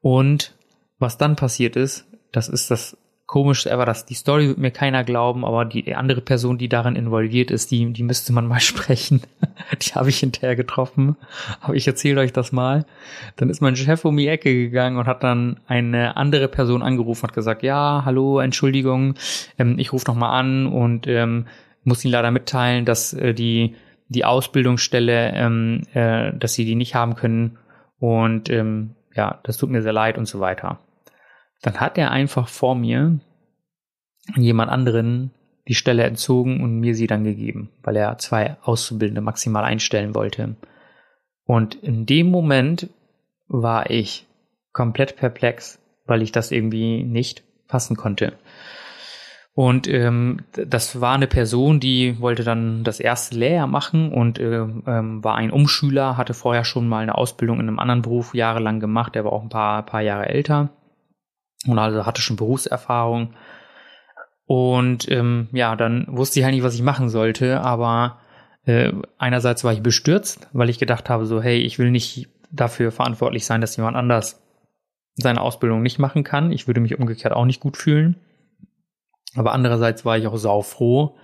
Und was dann passiert ist, das ist das komischste ever, dass die Story wird mir keiner glauben, aber die andere Person, die darin involviert ist, die, die müsste man mal sprechen. die habe ich hinterher getroffen. Aber ich erzähle euch das mal. Dann ist mein Chef um die Ecke gegangen und hat dann eine andere Person angerufen, hat gesagt, ja, hallo, Entschuldigung, ähm, ich rufe nochmal an und ähm, muss Ihnen leider mitteilen, dass äh, die, die Ausbildungsstelle, ähm, äh, dass Sie die nicht haben können. Und ähm, ja, das tut mir sehr leid und so weiter dann hat er einfach vor mir jemand anderen die Stelle entzogen und mir sie dann gegeben, weil er zwei Auszubildende maximal einstellen wollte. Und in dem Moment war ich komplett perplex, weil ich das irgendwie nicht fassen konnte. Und ähm, das war eine Person, die wollte dann das erste Lehrjahr machen und äh, ähm, war ein Umschüler, hatte vorher schon mal eine Ausbildung in einem anderen Beruf jahrelang gemacht, der war auch ein paar, paar Jahre älter und also hatte schon Berufserfahrung. Und ähm, ja, dann wusste ich halt nicht, was ich machen sollte, aber äh, einerseits war ich bestürzt, weil ich gedacht habe, so, hey, ich will nicht dafür verantwortlich sein, dass jemand anders seine Ausbildung nicht machen kann. Ich würde mich umgekehrt auch nicht gut fühlen. Aber andererseits war ich auch saufroh,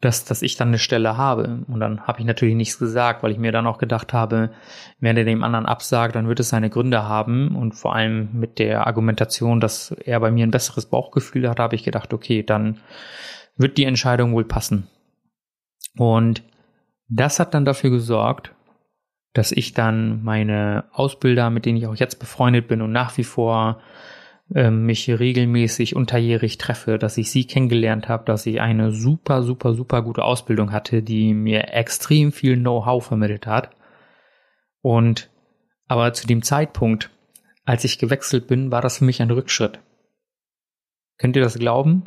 dass, dass ich dann eine Stelle habe. Und dann habe ich natürlich nichts gesagt, weil ich mir dann auch gedacht habe, wenn er dem anderen absagt, dann wird es seine Gründe haben. Und vor allem mit der Argumentation, dass er bei mir ein besseres Bauchgefühl hat, habe ich gedacht, okay, dann wird die Entscheidung wohl passen. Und das hat dann dafür gesorgt, dass ich dann meine Ausbilder, mit denen ich auch jetzt befreundet bin und nach wie vor ähm, mich regelmäßig unterjährig treffe, dass ich sie kennengelernt habe, dass ich eine super, super, super gute Ausbildung hatte, die mir extrem viel Know-how vermittelt hat. Und aber zu dem Zeitpunkt, als ich gewechselt bin, war das für mich ein Rückschritt. Könnt ihr das glauben?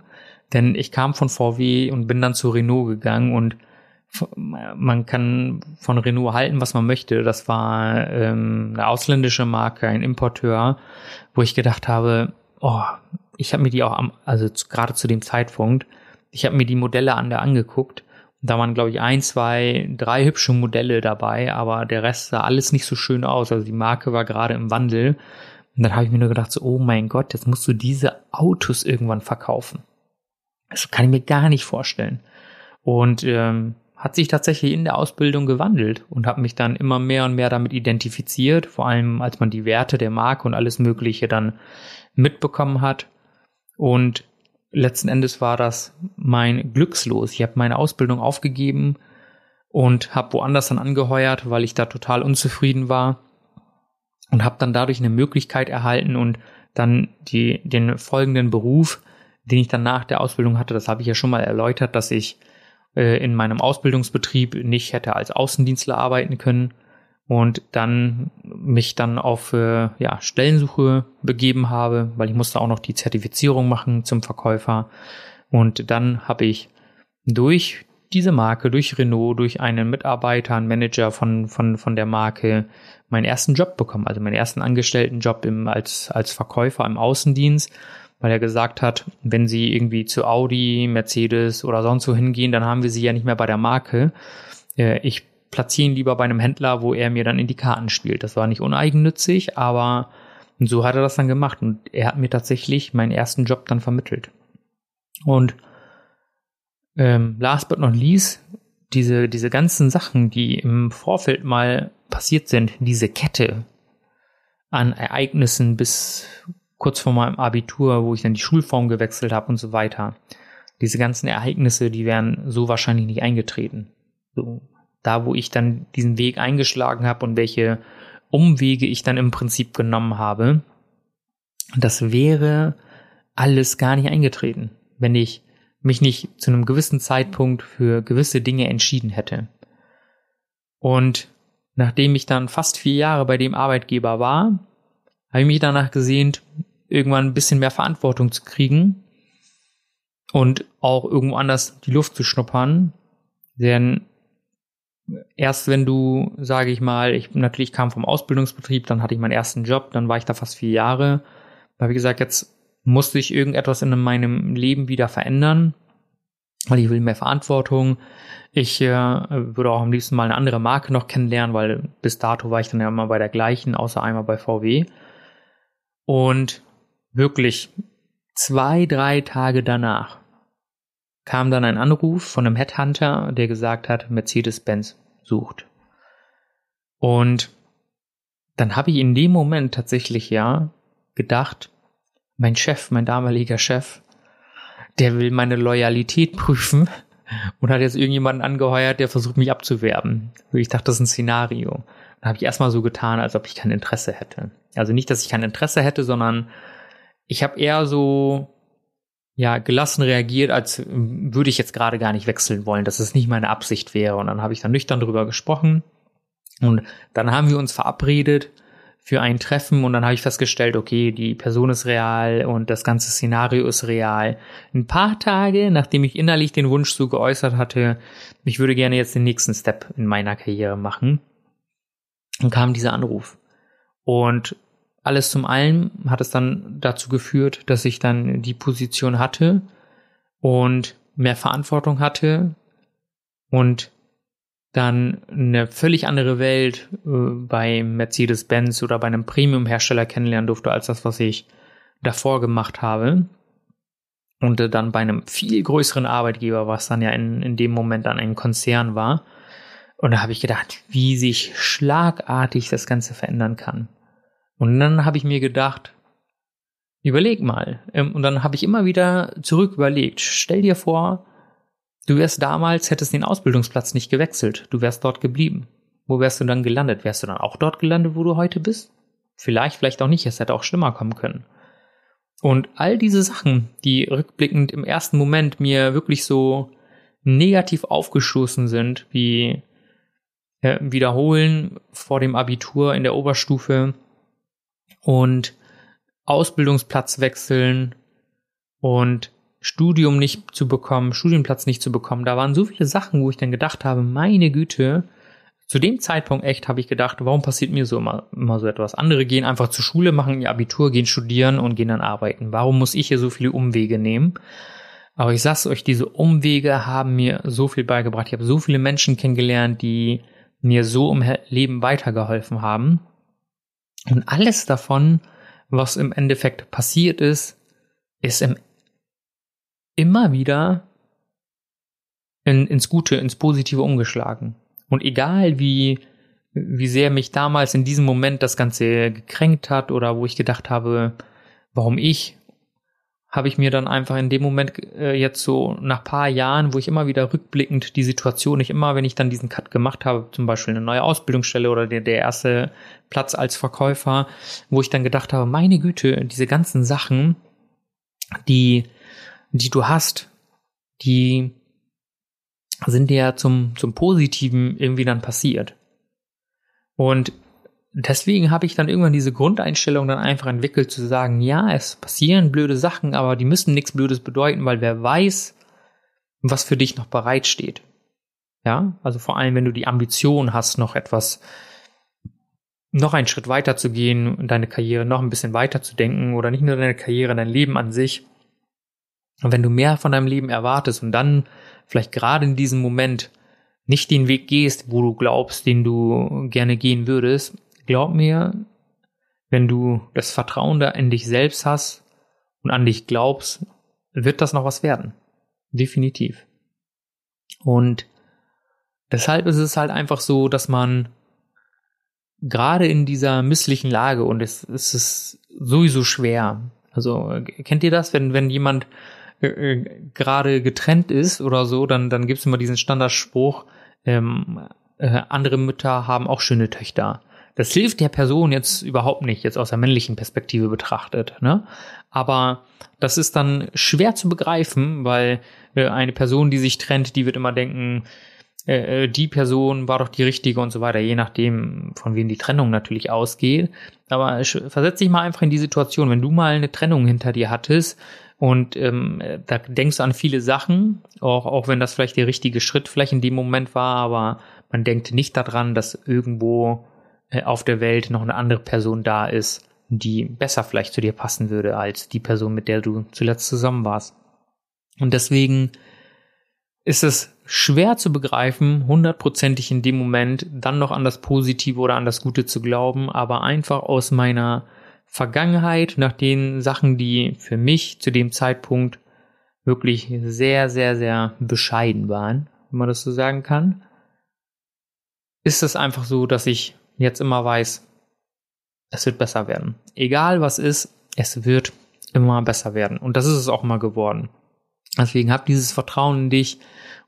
Denn ich kam von VW und bin dann zu Renault gegangen und man kann von Renault halten, was man möchte. Das war ähm, eine ausländische Marke, ein Importeur, wo ich gedacht habe, oh, ich habe mir die auch am, also zu, gerade zu dem Zeitpunkt, ich habe mir die Modelle an der angeguckt. Da waren, glaube ich, ein, zwei, drei hübsche Modelle dabei, aber der Rest sah alles nicht so schön aus. Also die Marke war gerade im Wandel. Und dann habe ich mir nur gedacht, so, oh mein Gott, jetzt musst du diese Autos irgendwann verkaufen. Das kann ich mir gar nicht vorstellen. Und ähm, hat sich tatsächlich in der Ausbildung gewandelt und habe mich dann immer mehr und mehr damit identifiziert, vor allem als man die Werte der Marke und alles Mögliche dann mitbekommen hat. Und letzten Endes war das mein Glückslos. Ich habe meine Ausbildung aufgegeben und habe woanders dann angeheuert, weil ich da total unzufrieden war und habe dann dadurch eine Möglichkeit erhalten und dann die, den folgenden Beruf, den ich dann nach der Ausbildung hatte, das habe ich ja schon mal erläutert, dass ich äh, in meinem Ausbildungsbetrieb nicht hätte als Außendienstler arbeiten können und dann mich dann auf äh, ja, Stellensuche begeben habe, weil ich musste auch noch die Zertifizierung machen zum Verkäufer. Und dann habe ich durch diese Marke, durch Renault, durch einen Mitarbeiter, einen Manager von, von, von der Marke meinen ersten Job bekommen, also meinen ersten Angestelltenjob im, als, als Verkäufer im Außendienst weil er gesagt hat, wenn sie irgendwie zu Audi, Mercedes oder sonst wo hingehen, dann haben wir sie ja nicht mehr bei der Marke. Äh, ich platziere ihn lieber bei einem Händler, wo er mir dann in die Karten spielt. Das war nicht uneigennützig, aber so hat er das dann gemacht und er hat mir tatsächlich meinen ersten Job dann vermittelt. Und ähm, last but not least, diese, diese ganzen Sachen, die im Vorfeld mal passiert sind, diese Kette an Ereignissen bis kurz vor meinem Abitur, wo ich dann die Schulform gewechselt habe und so weiter. Diese ganzen Ereignisse, die wären so wahrscheinlich nicht eingetreten. So, da, wo ich dann diesen Weg eingeschlagen habe und welche Umwege ich dann im Prinzip genommen habe, das wäre alles gar nicht eingetreten, wenn ich mich nicht zu einem gewissen Zeitpunkt für gewisse Dinge entschieden hätte. Und nachdem ich dann fast vier Jahre bei dem Arbeitgeber war, habe ich mich danach gesehnt, irgendwann ein bisschen mehr Verantwortung zu kriegen und auch irgendwo anders die Luft zu schnuppern. Denn erst wenn du, sage ich mal, ich natürlich kam vom Ausbildungsbetrieb, dann hatte ich meinen ersten Job, dann war ich da fast vier Jahre. Da habe ich gesagt, jetzt musste ich irgendetwas in meinem Leben wieder verändern. weil ich will mehr Verantwortung. Ich äh, würde auch am liebsten mal eine andere Marke noch kennenlernen, weil bis dato war ich dann ja immer bei der gleichen, außer einmal bei VW. Und wirklich zwei, drei Tage danach kam dann ein Anruf von einem Headhunter, der gesagt hat, Mercedes-Benz sucht. Und dann habe ich in dem Moment tatsächlich ja gedacht, mein Chef, mein damaliger Chef, der will meine Loyalität prüfen und hat jetzt irgendjemanden angeheuert, der versucht, mich abzuwerben. Ich dachte, das ist ein Szenario. Da habe ich erstmal so getan, als ob ich kein Interesse hätte. Also nicht, dass ich kein Interesse hätte, sondern ich habe eher so ja gelassen reagiert, als würde ich jetzt gerade gar nicht wechseln wollen, dass es nicht meine Absicht wäre. Und dann habe ich dann nüchtern drüber gesprochen und dann haben wir uns verabredet für ein Treffen und dann habe ich festgestellt, okay, die Person ist real und das ganze Szenario ist real. Ein paar Tage, nachdem ich innerlich den Wunsch so geäußert hatte, ich würde gerne jetzt den nächsten Step in meiner Karriere machen, kam dieser Anruf. Und alles zum Allen hat es dann dazu geführt, dass ich dann die Position hatte und mehr Verantwortung hatte und dann eine völlig andere Welt äh, bei Mercedes-Benz oder bei einem Premium-Hersteller kennenlernen durfte, als das, was ich davor gemacht habe. Und äh, dann bei einem viel größeren Arbeitgeber, was dann ja in, in dem Moment dann ein Konzern war. Und da habe ich gedacht, wie sich schlagartig das Ganze verändern kann. Und dann habe ich mir gedacht, überleg mal. Ähm, und dann habe ich immer wieder zurück überlegt. Stell dir vor, Du wärst damals, hättest den Ausbildungsplatz nicht gewechselt. Du wärst dort geblieben. Wo wärst du dann gelandet? Wärst du dann auch dort gelandet, wo du heute bist? Vielleicht, vielleicht auch nicht. Es hätte auch schlimmer kommen können. Und all diese Sachen, die rückblickend im ersten Moment mir wirklich so negativ aufgestoßen sind, wie äh, Wiederholen vor dem Abitur in der Oberstufe und Ausbildungsplatz wechseln und Studium nicht zu bekommen, Studienplatz nicht zu bekommen. Da waren so viele Sachen, wo ich dann gedacht habe, meine Güte, zu dem Zeitpunkt echt habe ich gedacht, warum passiert mir so immer, immer so etwas? Andere gehen einfach zur Schule, machen ihr Abitur, gehen studieren und gehen dann arbeiten. Warum muss ich hier so viele Umwege nehmen? Aber ich sag's euch, diese Umwege haben mir so viel beigebracht. Ich habe so viele Menschen kennengelernt, die mir so im Leben weitergeholfen haben. Und alles davon, was im Endeffekt passiert ist, ist im immer wieder in, ins Gute, ins Positive umgeschlagen. Und egal wie, wie sehr mich damals in diesem Moment das Ganze gekränkt hat oder wo ich gedacht habe, warum ich, habe ich mir dann einfach in dem Moment äh, jetzt so nach paar Jahren, wo ich immer wieder rückblickend die Situation, nicht immer, wenn ich dann diesen Cut gemacht habe, zum Beispiel eine neue Ausbildungsstelle oder der, der erste Platz als Verkäufer, wo ich dann gedacht habe, meine Güte, diese ganzen Sachen, die die du hast, die sind dir zum, zum Positiven irgendwie dann passiert. Und deswegen habe ich dann irgendwann diese Grundeinstellung dann einfach entwickelt, zu sagen, ja, es passieren blöde Sachen, aber die müssen nichts Blödes bedeuten, weil wer weiß, was für dich noch bereitsteht. Ja, also vor allem, wenn du die Ambition hast, noch etwas, noch einen Schritt weiter zu gehen und deine Karriere noch ein bisschen weiter zu denken oder nicht nur deine Karriere, dein Leben an sich, und wenn du mehr von deinem Leben erwartest und dann vielleicht gerade in diesem Moment nicht den Weg gehst, wo du glaubst, den du gerne gehen würdest, glaub mir, wenn du das Vertrauen da in dich selbst hast und an dich glaubst, wird das noch was werden. Definitiv. Und deshalb ist es halt einfach so, dass man gerade in dieser misslichen Lage und es, es ist sowieso schwer. Also kennt ihr das, wenn, wenn jemand äh, äh, gerade getrennt ist oder so, dann, dann gibt's immer diesen Standardspruch, ähm, äh, andere Mütter haben auch schöne Töchter. Das hilft der Person jetzt überhaupt nicht, jetzt aus der männlichen Perspektive betrachtet. Ne? Aber das ist dann schwer zu begreifen, weil äh, eine Person, die sich trennt, die wird immer denken, äh, äh die Person war doch die richtige und so weiter, je nachdem, von wem die Trennung natürlich ausgeht. Aber versetz dich mal einfach in die Situation, wenn du mal eine Trennung hinter dir hattest, und ähm, da denkst du an viele Sachen, auch, auch wenn das vielleicht der richtige Schritt vielleicht in dem Moment war, aber man denkt nicht daran, dass irgendwo auf der Welt noch eine andere Person da ist, die besser vielleicht zu dir passen würde als die Person, mit der du zuletzt zusammen warst. Und deswegen ist es schwer zu begreifen, hundertprozentig in dem Moment dann noch an das Positive oder an das Gute zu glauben, aber einfach aus meiner Vergangenheit, nach den Sachen, die für mich zu dem Zeitpunkt wirklich sehr, sehr, sehr bescheiden waren, wenn man das so sagen kann, ist es einfach so, dass ich jetzt immer weiß, es wird besser werden. Egal was ist, es wird immer besser werden. Und das ist es auch mal geworden. Deswegen hab dieses Vertrauen in dich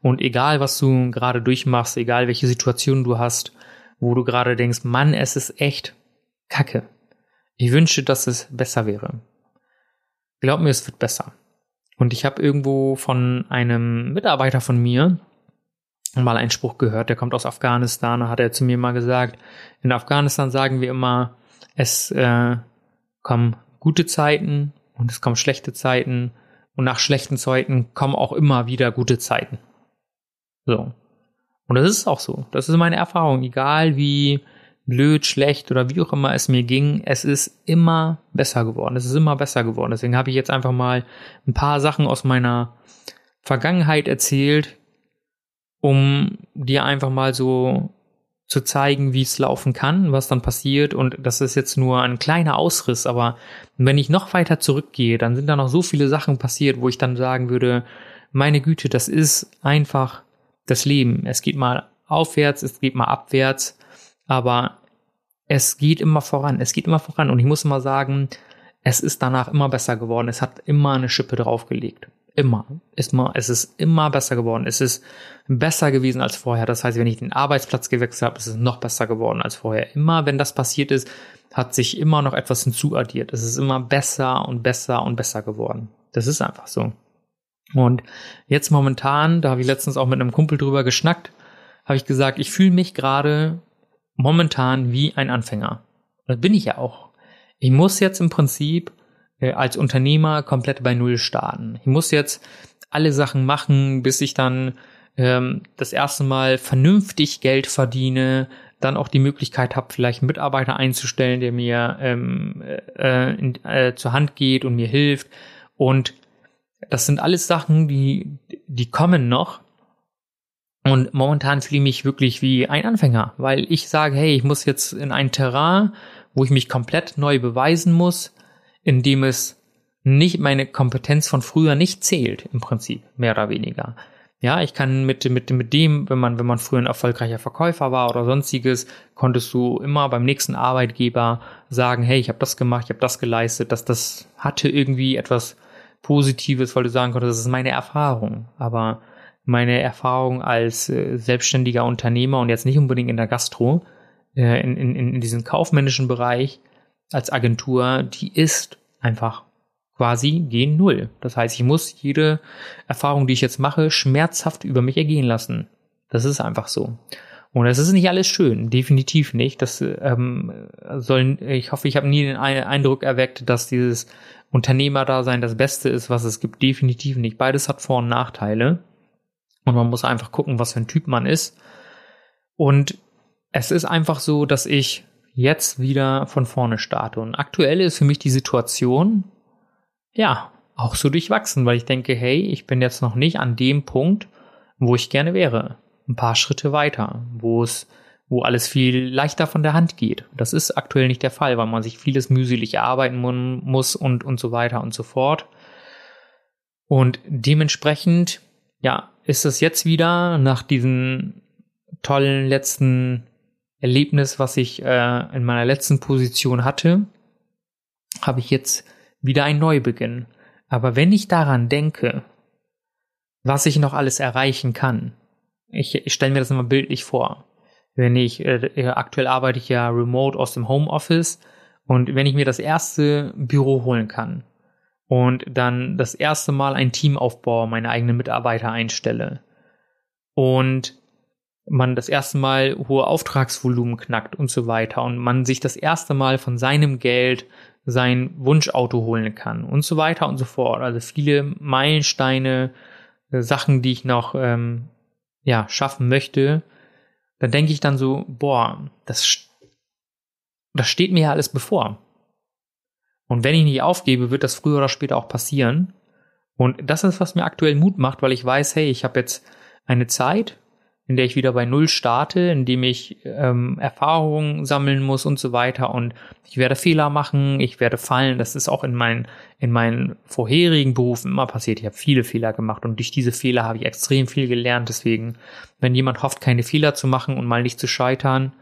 und egal was du gerade durchmachst, egal welche Situation du hast, wo du gerade denkst, Mann, es ist echt Kacke. Ich wünsche, dass es besser wäre. Glaub mir, es wird besser. Und ich habe irgendwo von einem Mitarbeiter von mir mal einen Spruch gehört, der kommt aus Afghanistan, da hat er zu mir mal gesagt, in Afghanistan sagen wir immer, es äh, kommen gute Zeiten und es kommen schlechte Zeiten und nach schlechten Zeiten kommen auch immer wieder gute Zeiten. So. Und das ist auch so. Das ist meine Erfahrung. Egal wie blöd, schlecht oder wie auch immer es mir ging, es ist immer besser geworden. Es ist immer besser geworden. Deswegen habe ich jetzt einfach mal ein paar Sachen aus meiner Vergangenheit erzählt, um dir einfach mal so zu zeigen, wie es laufen kann, was dann passiert. Und das ist jetzt nur ein kleiner Ausriss, aber wenn ich noch weiter zurückgehe, dann sind da noch so viele Sachen passiert, wo ich dann sagen würde, meine Güte, das ist einfach das Leben. Es geht mal aufwärts, es geht mal abwärts aber es geht immer voran, es geht immer voran und ich muss immer sagen, es ist danach immer besser geworden. Es hat immer eine Schippe draufgelegt. Immer. Ist mal, es ist immer besser geworden. Es ist besser gewesen als vorher. Das heißt, wenn ich den Arbeitsplatz gewechselt habe, ist es noch besser geworden als vorher. Immer, wenn das passiert ist, hat sich immer noch etwas hinzuaddiert. Es ist immer besser und besser und besser geworden. Das ist einfach so. Und jetzt momentan, da habe ich letztens auch mit einem Kumpel drüber geschnackt, habe ich gesagt, ich fühle mich gerade momentan wie ein Anfänger. Das bin ich ja auch. Ich muss jetzt im Prinzip als Unternehmer komplett bei Null starten. Ich muss jetzt alle Sachen machen, bis ich dann ähm, das erste Mal vernünftig Geld verdiene, dann auch die Möglichkeit habe, vielleicht einen Mitarbeiter einzustellen, der mir ähm, äh, in, äh, zur Hand geht und mir hilft. Und das sind alles Sachen, die, die kommen noch. Und momentan fühle ich mich wirklich wie ein Anfänger, weil ich sage, hey, ich muss jetzt in ein Terrain, wo ich mich komplett neu beweisen muss, in dem es nicht meine Kompetenz von früher nicht zählt, im Prinzip, mehr oder weniger. Ja, ich kann mit, mit, mit dem, wenn man, wenn man früher ein erfolgreicher Verkäufer war oder sonstiges, konntest du immer beim nächsten Arbeitgeber sagen, hey, ich habe das gemacht, ich habe das geleistet, dass das hatte irgendwie etwas Positives, weil du sagen konntest, das ist meine Erfahrung. Aber meine Erfahrung als äh, selbstständiger Unternehmer und jetzt nicht unbedingt in der Gastro, äh, in, in, in diesem kaufmännischen Bereich als Agentur, die ist einfach quasi gen Null. Das heißt, ich muss jede Erfahrung, die ich jetzt mache, schmerzhaft über mich ergehen lassen. Das ist einfach so. Und es ist nicht alles schön, definitiv nicht. Das ähm, sollen, ich hoffe, ich habe nie den Eindruck erweckt, dass dieses Unternehmerdasein das Beste ist, was es gibt. Definitiv nicht. Beides hat Vor- und Nachteile. Und man muss einfach gucken, was für ein Typ man ist. Und es ist einfach so, dass ich jetzt wieder von vorne starte. Und aktuell ist für mich die Situation, ja, auch so durchwachsen, weil ich denke, hey, ich bin jetzt noch nicht an dem Punkt, wo ich gerne wäre. Ein paar Schritte weiter, wo es, wo alles viel leichter von der Hand geht. Das ist aktuell nicht der Fall, weil man sich vieles mühselig erarbeiten muss und, und so weiter und so fort. Und dementsprechend, ja, ist es jetzt wieder nach diesem tollen letzten Erlebnis, was ich äh, in meiner letzten Position hatte, habe ich jetzt wieder ein Neubeginn. Aber wenn ich daran denke, was ich noch alles erreichen kann, ich, ich stelle mir das immer bildlich vor. Wenn ich, äh, aktuell arbeite ich ja remote aus dem Homeoffice und wenn ich mir das erste Büro holen kann, und dann das erste Mal ein Team aufbaue, meine eigenen Mitarbeiter einstelle und man das erste Mal hohe Auftragsvolumen knackt und so weiter und man sich das erste Mal von seinem Geld sein Wunschauto holen kann und so weiter und so fort. Also viele Meilensteine, äh, Sachen, die ich noch ähm, ja schaffen möchte. Dann denke ich dann so, boah, das das steht mir ja alles bevor. Und wenn ich nicht aufgebe, wird das früher oder später auch passieren. Und das ist, was mir aktuell Mut macht, weil ich weiß, hey, ich habe jetzt eine Zeit, in der ich wieder bei Null starte, in dem ich ähm, Erfahrungen sammeln muss und so weiter. Und ich werde Fehler machen, ich werde fallen. Das ist auch in meinen, in meinen vorherigen Berufen immer passiert. Ich habe viele Fehler gemacht und durch diese Fehler habe ich extrem viel gelernt. Deswegen, wenn jemand hofft, keine Fehler zu machen und mal nicht zu scheitern,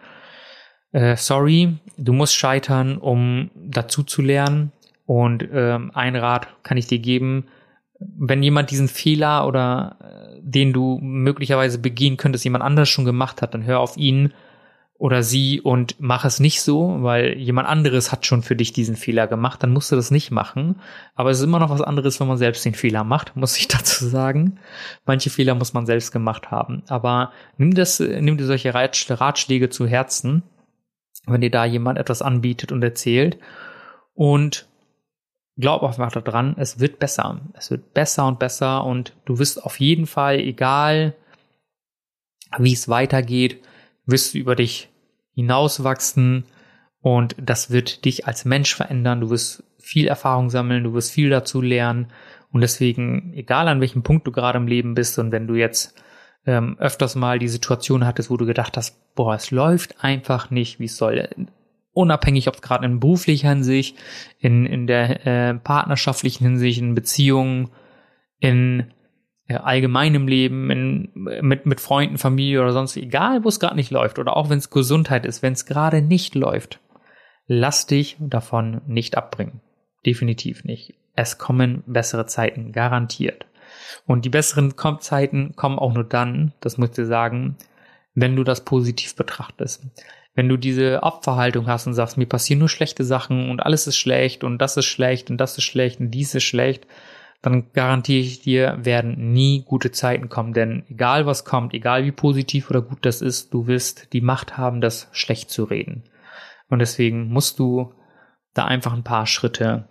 äh, sorry, du musst scheitern, um dazu zu lernen. Und ähm, ein Rat kann ich dir geben, wenn jemand diesen Fehler oder äh, den du möglicherweise begehen könntest, jemand anders schon gemacht hat, dann hör auf ihn oder sie und mach es nicht so, weil jemand anderes hat schon für dich diesen Fehler gemacht, dann musst du das nicht machen. Aber es ist immer noch was anderes, wenn man selbst den Fehler macht, muss ich dazu sagen. Manche Fehler muss man selbst gemacht haben. Aber nimm das, nimm dir solche Ratschläge zu Herzen, wenn dir da jemand etwas anbietet und erzählt. Und glaub einfach daran, es wird besser. Es wird besser und besser und du wirst auf jeden Fall, egal wie es weitergeht, wirst du über dich hinauswachsen und das wird dich als Mensch verändern. Du wirst viel Erfahrung sammeln, du wirst viel dazu lernen und deswegen, egal an welchem Punkt du gerade im Leben bist und wenn du jetzt ähm, öfters mal die Situation hattest, wo du gedacht hast, boah, es läuft einfach nicht, wie es soll unabhängig, ob es gerade in beruflicher Hinsicht, in, in der äh, partnerschaftlichen Hinsicht, in Beziehungen, in äh, allgemeinem Leben, in, mit, mit Freunden, Familie oder sonst, egal wo es gerade nicht läuft oder auch wenn es Gesundheit ist, wenn es gerade nicht läuft, lass dich davon nicht abbringen. Definitiv nicht. Es kommen bessere Zeiten, garantiert. Und die besseren Zeiten kommen auch nur dann, das muss ich dir sagen, wenn du das positiv betrachtest wenn du diese Abverhaltung hast und sagst, mir passieren nur schlechte Sachen und alles ist schlecht und das ist schlecht und das ist schlecht und dies ist schlecht, dann garantiere ich dir, werden nie gute Zeiten kommen. Denn egal was kommt, egal wie positiv oder gut das ist, du wirst die Macht haben, das schlecht zu reden. Und deswegen musst du da einfach ein paar Schritte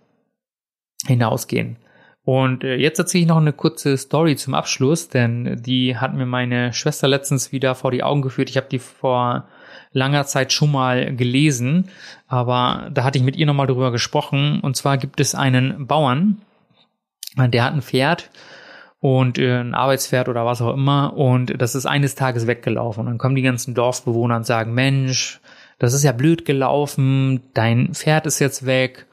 hinausgehen. Und äh, jetzt erzähle ich noch eine kurze Story zum Abschluss, denn die hat mir meine Schwester letztens wieder vor die Augen geführt. Ich habe die vor langer Zeit schon mal gelesen, aber da hatte ich mit ihr nochmal drüber gesprochen. Und zwar gibt es einen Bauern, der hat ein Pferd und äh, ein Arbeitspferd oder was auch immer und das ist eines Tages weggelaufen. Und dann kommen die ganzen Dorfbewohner und sagen, Mensch, das ist ja blöd gelaufen, dein Pferd ist jetzt weg,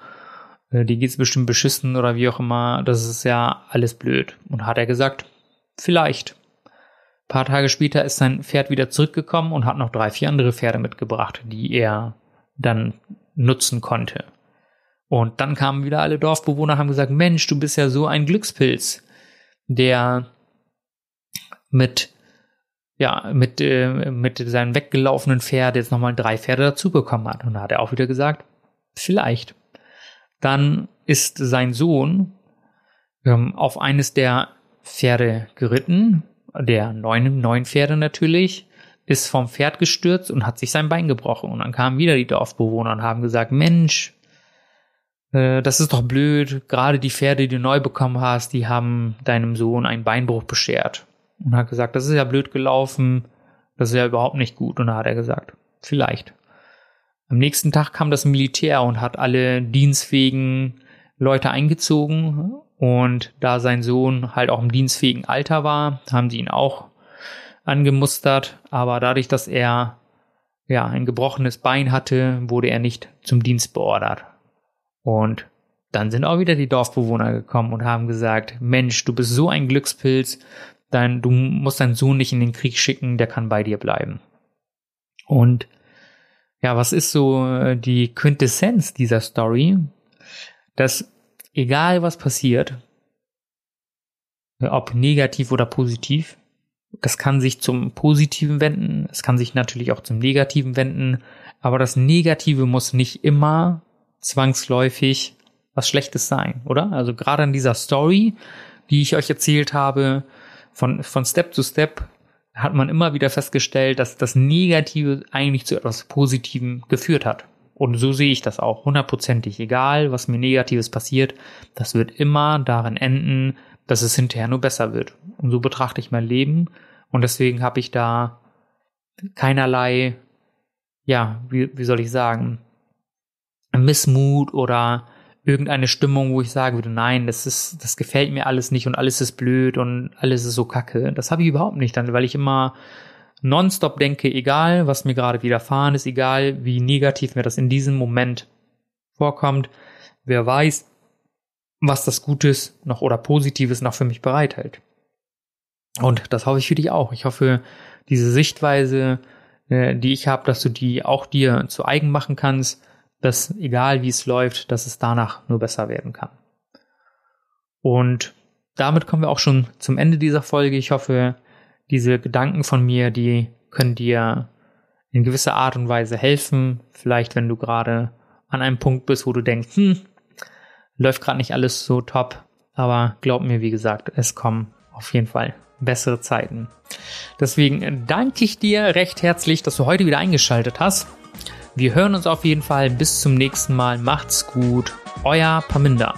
äh, die geht's bestimmt beschissen oder wie auch immer, das ist ja alles blöd. Und hat er gesagt, vielleicht paar Tage später ist sein Pferd wieder zurückgekommen und hat noch drei, vier andere Pferde mitgebracht, die er dann nutzen konnte. Und dann kamen wieder alle Dorfbewohner, haben gesagt, Mensch, du bist ja so ein Glückspilz, der mit, ja, mit, äh, mit seinem weggelaufenen Pferd jetzt nochmal drei Pferde dazu bekommen hat. Und da hat er auch wieder gesagt, vielleicht. Dann ist sein Sohn ähm, auf eines der Pferde geritten, der neun, neun Pferde natürlich, ist vom Pferd gestürzt und hat sich sein Bein gebrochen. Und dann kamen wieder die Dorfbewohner und haben gesagt, Mensch, äh, das ist doch blöd. Gerade die Pferde, die du neu bekommen hast, die haben deinem Sohn einen Beinbruch beschert. Und hat gesagt, das ist ja blöd gelaufen. Das ist ja überhaupt nicht gut. Und da hat er gesagt, vielleicht. Am nächsten Tag kam das Militär und hat alle dienstfähigen Leute eingezogen und da sein Sohn halt auch im dienstfähigen Alter war, haben sie ihn auch angemustert. Aber dadurch, dass er ja ein gebrochenes Bein hatte, wurde er nicht zum Dienst beordert. Und dann sind auch wieder die Dorfbewohner gekommen und haben gesagt, Mensch, du bist so ein Glückspilz, dein, du musst deinen Sohn nicht in den Krieg schicken, der kann bei dir bleiben. Und ja, was ist so äh, die Quintessenz dieser Story? Dass egal was passiert, ob negativ oder positiv, das kann sich zum Positiven wenden, es kann sich natürlich auch zum Negativen wenden, aber das Negative muss nicht immer zwangsläufig was Schlechtes sein, oder? Also gerade an dieser Story, die ich euch erzählt habe, von, von Step zu Step, hat man immer wieder festgestellt, dass das Negative eigentlich zu etwas Positivem geführt hat. Und so sehe ich das auch hundertprozentig. Egal, was mir Negatives passiert, das wird immer darin enden, dass es hinterher nur besser wird. Und so betrachte ich mein Leben. Und deswegen habe ich da keinerlei, ja, wie, wie soll ich sagen, Missmut oder irgendeine Stimmung, wo ich sagen würde, nein, das ist, das gefällt mir alles nicht und alles ist blöd und alles ist so kacke. Das habe ich überhaupt nicht dann, weil ich immer nonstop denke, egal was mir gerade widerfahren ist, egal wie negativ mir das in diesem Moment vorkommt, wer weiß, was das Gutes noch oder Positives noch für mich bereithält. Und das hoffe ich für dich auch. Ich hoffe, diese Sichtweise, äh, die ich habe, dass du die auch dir zu eigen machen kannst, dass egal wie es läuft, dass es danach nur besser werden kann. Und damit kommen wir auch schon zum Ende dieser Folge. Ich hoffe, diese Gedanken von mir, die können dir in gewisser Art und Weise helfen. Vielleicht, wenn du gerade an einem Punkt bist, wo du denkst, hm, läuft gerade nicht alles so top. Aber glaub mir, wie gesagt, es kommen auf jeden Fall bessere Zeiten. Deswegen danke ich dir recht herzlich, dass du heute wieder eingeschaltet hast. Wir hören uns auf jeden Fall. Bis zum nächsten Mal. Macht's gut. Euer Paminda.